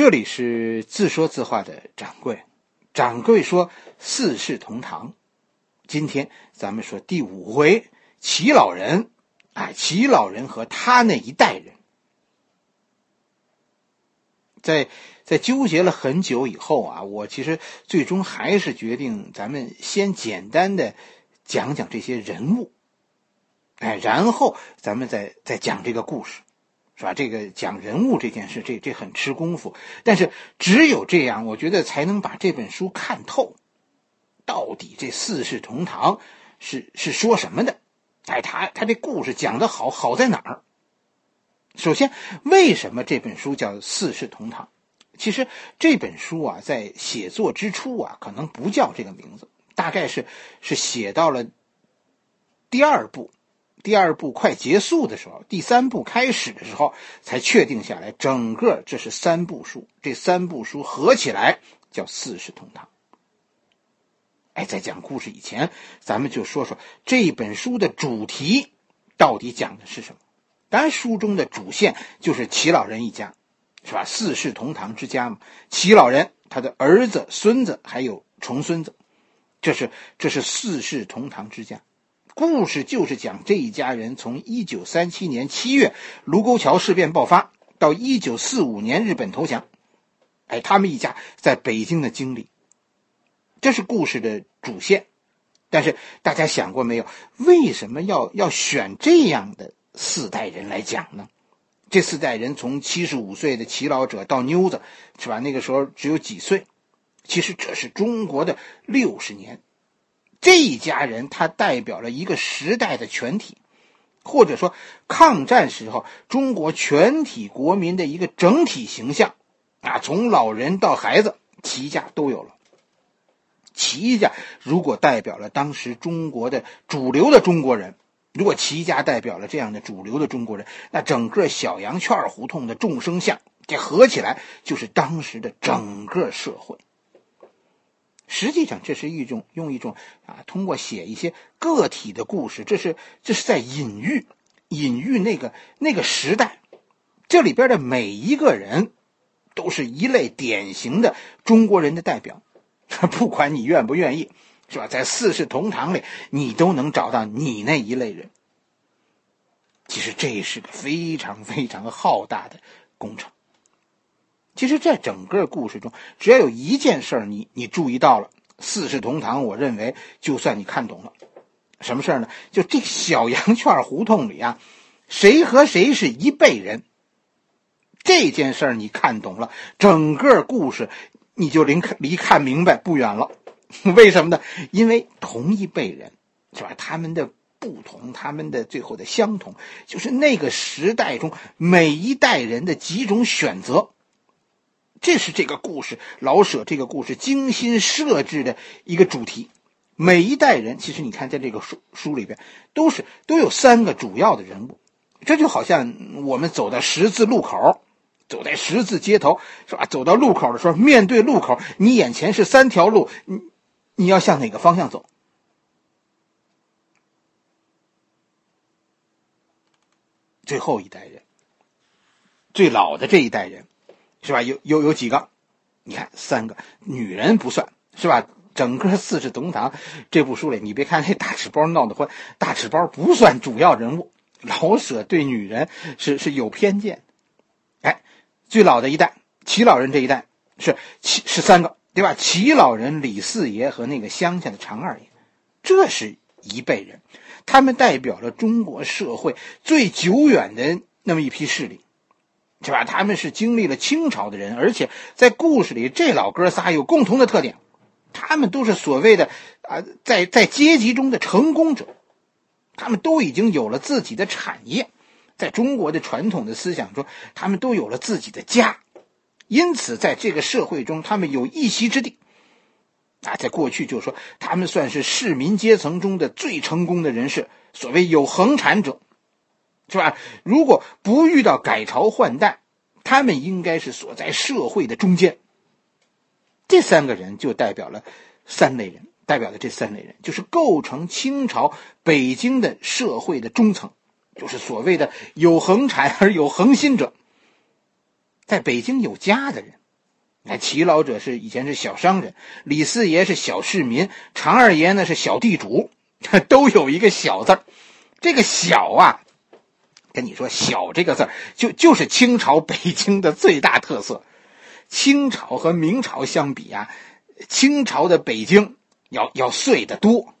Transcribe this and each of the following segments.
这里是自说自话的掌柜，掌柜说四世同堂。今天咱们说第五回，齐老人，哎，齐老人和他那一代人，在在纠结了很久以后啊，我其实最终还是决定，咱们先简单的讲讲这些人物，哎，然后咱们再再讲这个故事。是吧？这个讲人物这件事，这这很吃功夫。但是只有这样，我觉得才能把这本书看透。到底这四世同堂是是说什么的？哎，他他这故事讲的好好在哪儿？首先，为什么这本书叫四世同堂？其实这本书啊，在写作之初啊，可能不叫这个名字，大概是是写到了第二部。第二部快结束的时候，第三部开始的时候，才确定下来，整个这是三部书，这三部书合起来叫四世同堂。哎，在讲故事以前，咱们就说说这本书的主题到底讲的是什么。当然，书中的主线就是齐老人一家，是吧？四世同堂之家嘛，齐老人他的儿子、孙子还有重孙子，这是这是四世同堂之家。故事就是讲这一家人从一九三七年七月卢沟桥事变爆发到一九四五年日本投降，哎，他们一家在北京的经历，这是故事的主线。但是大家想过没有，为什么要要选这样的四代人来讲呢？这四代人从七十五岁的齐老者到妞子，是吧？那个时候只有几岁，其实这是中国的六十年。这一家人，他代表了一个时代的全体，或者说抗战时候中国全体国民的一个整体形象，啊，从老人到孩子，齐家都有了。齐家如果代表了当时中国的主流的中国人，如果齐家代表了这样的主流的中国人，那整个小羊圈胡同的众生相，这合起来就是当时的整个社会。实际上，这是一种用一种啊，通过写一些个体的故事，这是这是在隐喻，隐喻那个那个时代，这里边的每一个人，都是一类典型的中国人的代表，不管你愿不愿意，是吧？在四世同堂里，你都能找到你那一类人。其实这是个非常非常浩大的工程。其实，在整个故事中，只要有一件事儿，你你注意到了，四世同堂，我认为就算你看懂了。什么事儿呢？就这小羊圈胡同里啊，谁和谁是一辈人？这件事儿你看懂了，整个故事你就离离看明白不远了。为什么呢？因为同一辈人，是吧？他们的不同，他们的最后的相同，就是那个时代中每一代人的几种选择。这是这个故事老舍这个故事精心设置的一个主题。每一代人，其实你看，在这个书书里边，都是都有三个主要的人物。这就好像我们走到十字路口，走在十字街头，是吧？走到路口的时候，面对路口，你眼前是三条路，你你要向哪个方向走？最后一代人，最老的这一代人。是吧？有有有几个？你看，三个女人不算是吧？整个《四世同堂》这部书里，你别看那大纸包闹得欢，大纸包不算主要人物。老舍对女人是是有偏见。哎，最老的一代齐老人这一代是齐是三个，对吧？齐老人、李四爷和那个乡下的常二爷，这是一辈人，他们代表了中国社会最久远的那么一批势力。是吧？他们是经历了清朝的人，而且在故事里，这老哥仨有共同的特点，他们都是所谓的啊，在在阶级中的成功者，他们都已经有了自己的产业，在中国的传统的思想中，他们都有了自己的家，因此在这个社会中，他们有一席之地。啊，在过去就说他们算是市民阶层中的最成功的人士，所谓有恒产者。是吧？如果不遇到改朝换代，他们应该是所在社会的中间。这三个人就代表了三类人，代表的这三类人就是构成清朝北京的社会的中层，就是所谓的有恒产而有恒心者。在北京有家的人，那齐老者是以前是小商人，李四爷是小市民，常二爷呢是小地主，都有一个小字这个小啊，跟你说“小”这个字就就是清朝北京的最大特色。清朝和明朝相比啊，清朝的北京要要碎得多。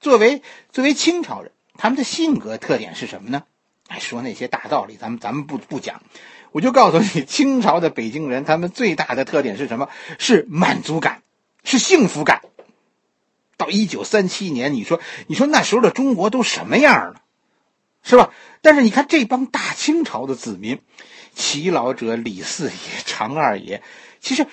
作为作为清朝人，他们的性格特点是什么呢？哎，说那些大道理，咱们咱们不不讲。我就告诉你，清朝的北京人，他们最大的特点是什么？是满足感，是幸福感。到一九三七年，你说，你说那时候的中国都什么样了，是吧？但是你看这帮大清朝的子民，齐老者、李四爷、常二爷，其实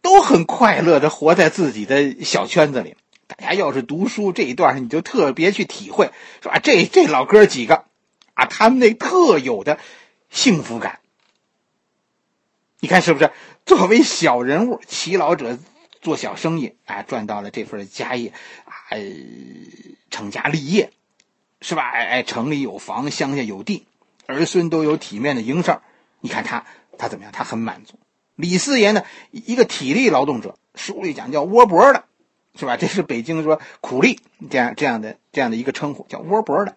都很快乐的活在自己的小圈子里。大家要是读书这一段，你就特别去体会，是吧？这这老哥几个，啊，他们那特有的幸福感。你看是不是？作为小人物，齐老者做小生意，啊，赚到了这份家业，啊，成家立业，是吧？哎哎，城里有房，乡下有地，儿孙都有体面的营生。你看他，他怎么样？他很满足。李四爷呢，一个体力劳动者，书里讲叫窝脖的，是吧？这是北京说苦力这样这样的这样的一个称呼，叫窝脖的。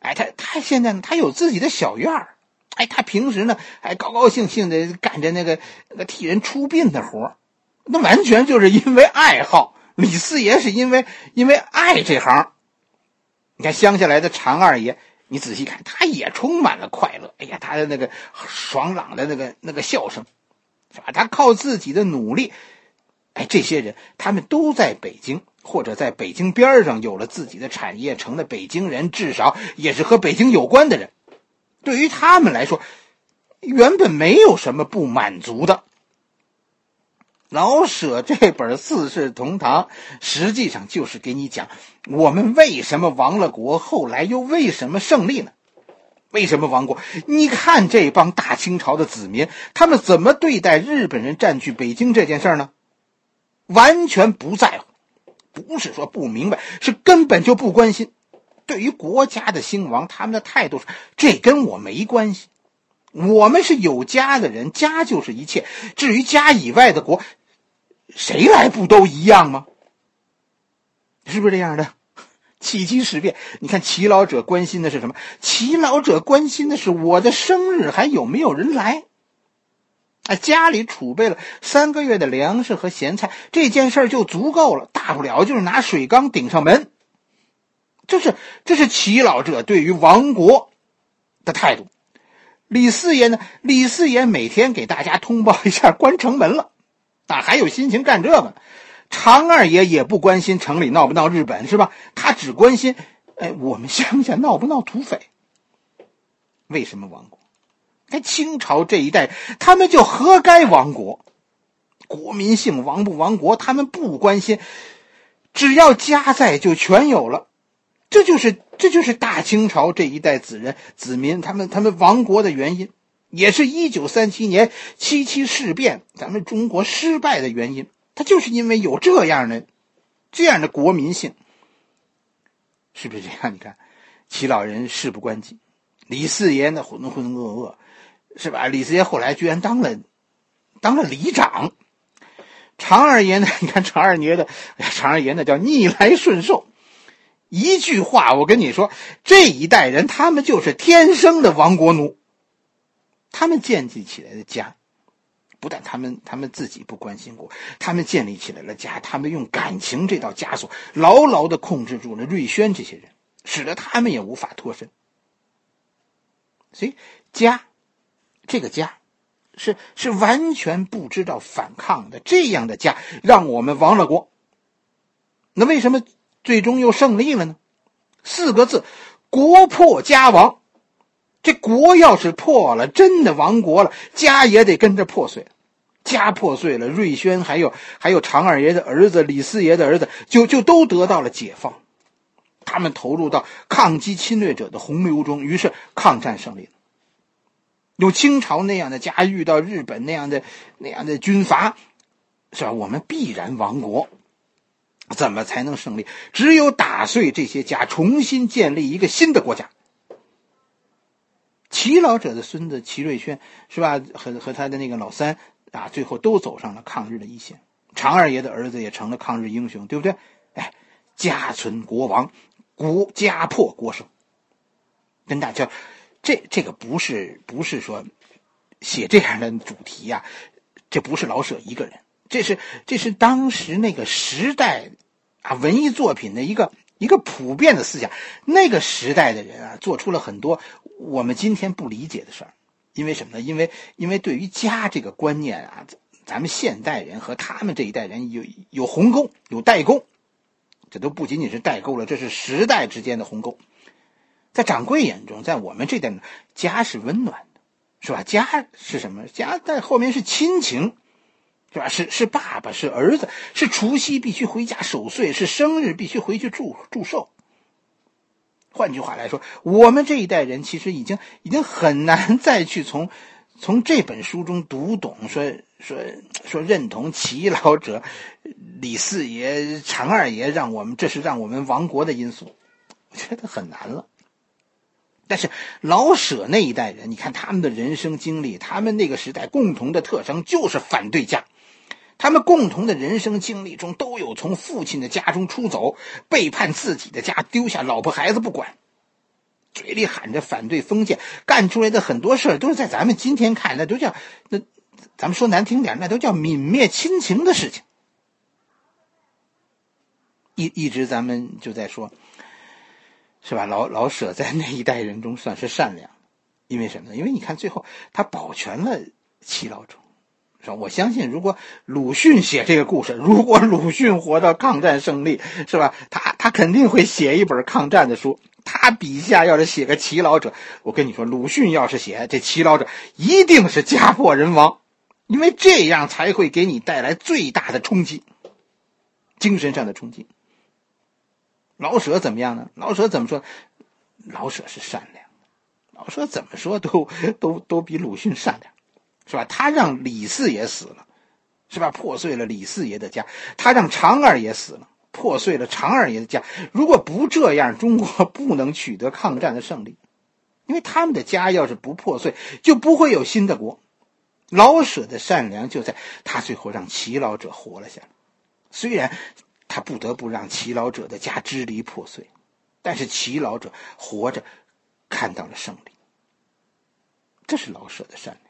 哎，他他现在呢，他有自己的小院儿。哎，他平时呢还高高兴兴的干着那个那个替人出殡的活那完全就是因为爱好。李四爷是因为因为爱这行。你看乡下来的常二爷，你仔细看，他也充满了快乐。哎呀，他的那个爽朗的那个那个笑声，是吧？他靠自己的努力，哎，这些人他们都在北京或者在北京边上有了自己的产业，成了北京人，至少也是和北京有关的人。对于他们来说，原本没有什么不满足的。老舍这本《四世同堂》实际上就是给你讲我们为什么亡了国，后来又为什么胜利呢？为什么亡国？你看这帮大清朝的子民，他们怎么对待日本人占据北京这件事呢？完全不在乎，不是说不明白，是根本就不关心。对于国家的兴亡，他们的态度是：这跟我没关系。我们是有家的人，家就是一切。至于家以外的国，谁来不都一样吗？是不是这样的？七七事变，你看齐老者关心的是什么？齐老者关心的是我的生日还有没有人来。啊，家里储备了三个月的粮食和咸菜，这件事就足够了。大不了就是拿水缸顶上门。这是这是齐老者对于亡国的态度。李四爷呢？李四爷每天给大家通报一下关城门了，哪，还有心情干这个？常二爷也不关心城里闹不闹日本，是吧？他只关心，哎，我们乡下闹不闹土匪？为什么亡国？在清朝这一代，他们就活该亡国。国民性亡不亡国，他们不关心，只要家在就全有了。这就是这就是大清朝这一代子人子民他们他们亡国的原因，也是一九三七年七七事变咱们中国失败的原因。他就是因为有这样的这样的国民性，是不是这样？你看，齐老人事不关己，李四爷呢浑浑噩噩，是吧？李四爷后来居然当了当了里长，常二爷呢？你看常二爷的，哎呀，常二爷那叫逆来顺受。一句话，我跟你说，这一代人他们就是天生的亡国奴。他们建立起来的家，不但他们他们自己不关心国，他们建立起来了家，他们用感情这道枷锁牢牢的控制住了瑞轩这些人，使得他们也无法脱身。所以，家，这个家，是是完全不知道反抗的。这样的家，让我们亡了国。那为什么？最终又胜利了呢？四个字：国破家亡。这国要是破了，真的亡国了，家也得跟着破碎。家破碎了，瑞轩还有还有常二爷的儿子李四爷的儿子，就就都得到了解放。他们投入到抗击侵略者的洪流中，于是抗战胜利了。有清朝那样的家遇到日本那样的那样的军阀，是吧？我们必然亡国。怎么才能胜利？只有打碎这些家，重新建立一个新的国家。齐老者的孙子齐瑞轩是吧？和和他的那个老三啊，最后都走上了抗日的一线。常二爷的儿子也成了抗日英雄，对不对？哎，家存国亡，国家破国胜。跟大家，这这个不是不是说写这样的主题呀？这不是老舍一个人，这是这是当时那个时代啊文艺作品的一个一个普遍的思想。那个时代的人啊，做出了很多我们今天不理解的事儿。因为什么呢？因为因为对于家这个观念啊，咱们现代人和他们这一代人有有鸿沟，有代沟。这都不仅仅是代沟了，这是时代之间的鸿沟。在掌柜眼中，在我们这代，家是温暖的，是吧？家是什么？家在后面是亲情，是吧？是是爸爸，是儿子，是除夕必须回家守岁，是生日必须回去祝祝寿。换句话来说，我们这一代人其实已经已经很难再去从从这本书中读懂，说说说认同齐老者、李四爷、常二爷，让我们这是让我们亡国的因素，我觉得很难了。但是老舍那一代人，你看他们的人生经历，他们那个时代共同的特征就是反对家。他们共同的人生经历中都有从父亲的家中出走，背叛自己的家，丢下老婆孩子不管，嘴里喊着反对封建，干出来的很多事儿都是在咱们今天看，那都叫那，咱们说难听点，那都叫泯灭亲情的事情。一一直咱们就在说。是吧？老老舍在那一代人中算是善良，因为什么呢？因为你看最后他保全了齐老者，是吧？我相信，如果鲁迅写这个故事，如果鲁迅活到抗战胜利，是吧？他他肯定会写一本抗战的书。他笔下要是写个齐老者，我跟你说，鲁迅要是写这齐老者，一定是家破人亡，因为这样才会给你带来最大的冲击，精神上的冲击。老舍怎么样呢？老舍怎么说？老舍是善良，老舍怎么说都都都比鲁迅善良，是吧？他让李四爷死了，是吧？破碎了李四爷的家。他让常二爷死了，破碎了常二爷的家。如果不这样，中国 不能取得抗战的胜利，因为他们的家要是不破碎，就不会有新的国。老舍的善良就在他最后让齐老者活了下来，虽然。他不得不让齐老者的家支离破碎，但是齐老者活着，看到了胜利。这是老舍的善良。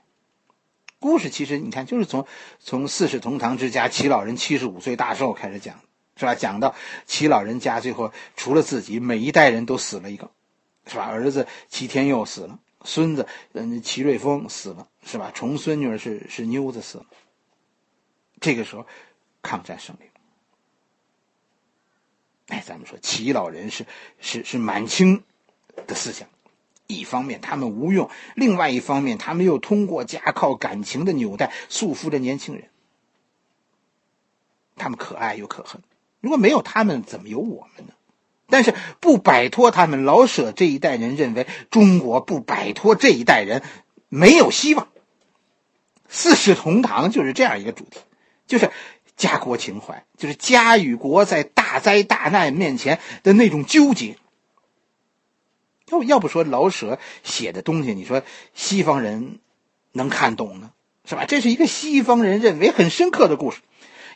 故事其实你看，就是从从四世同堂之家齐老人七十五岁大寿开始讲，是吧？讲到齐老人家最后除了自己，每一代人都死了一个，是吧？儿子齐天佑死了，孙子嗯齐瑞峰死了，是吧？重孙女是是妞子死了。这个时候，抗战胜利了。哎，咱们说齐老人是是是满清的思想，一方面他们无用，另外一方面他们又通过家靠感情的纽带束缚着年轻人。他们可爱又可恨，如果没有他们，怎么有我们呢？但是不摆脱他们，老舍这一代人认为中国不摆脱这一代人没有希望。四世同堂就是这样一个主题，就是。家国情怀就是家与国在大灾大难面前的那种纠结。要要不说老舍写的东西，你说西方人能看懂呢，是吧？这是一个西方人认为很深刻的故事。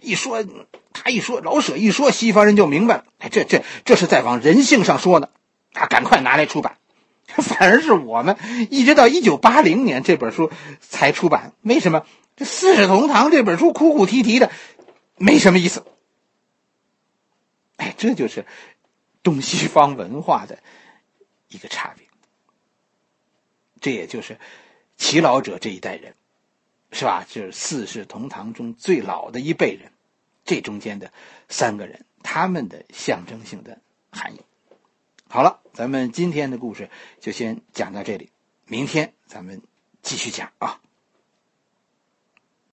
一说他一说老舍一说，西方人就明白了。哎，这这这是在往人性上说呢，啊，赶快拿来出版。反而是我们一直到一九八零年这本书才出版。为什么？这《四世同堂》这本书哭哭啼啼的。没什么意思，哎，这就是东西方文化的一个差别。这也就是齐老者这一代人，是吧？就是四世同堂中最老的一辈人，这中间的三个人，他们的象征性的含义。好了，咱们今天的故事就先讲到这里，明天咱们继续讲啊。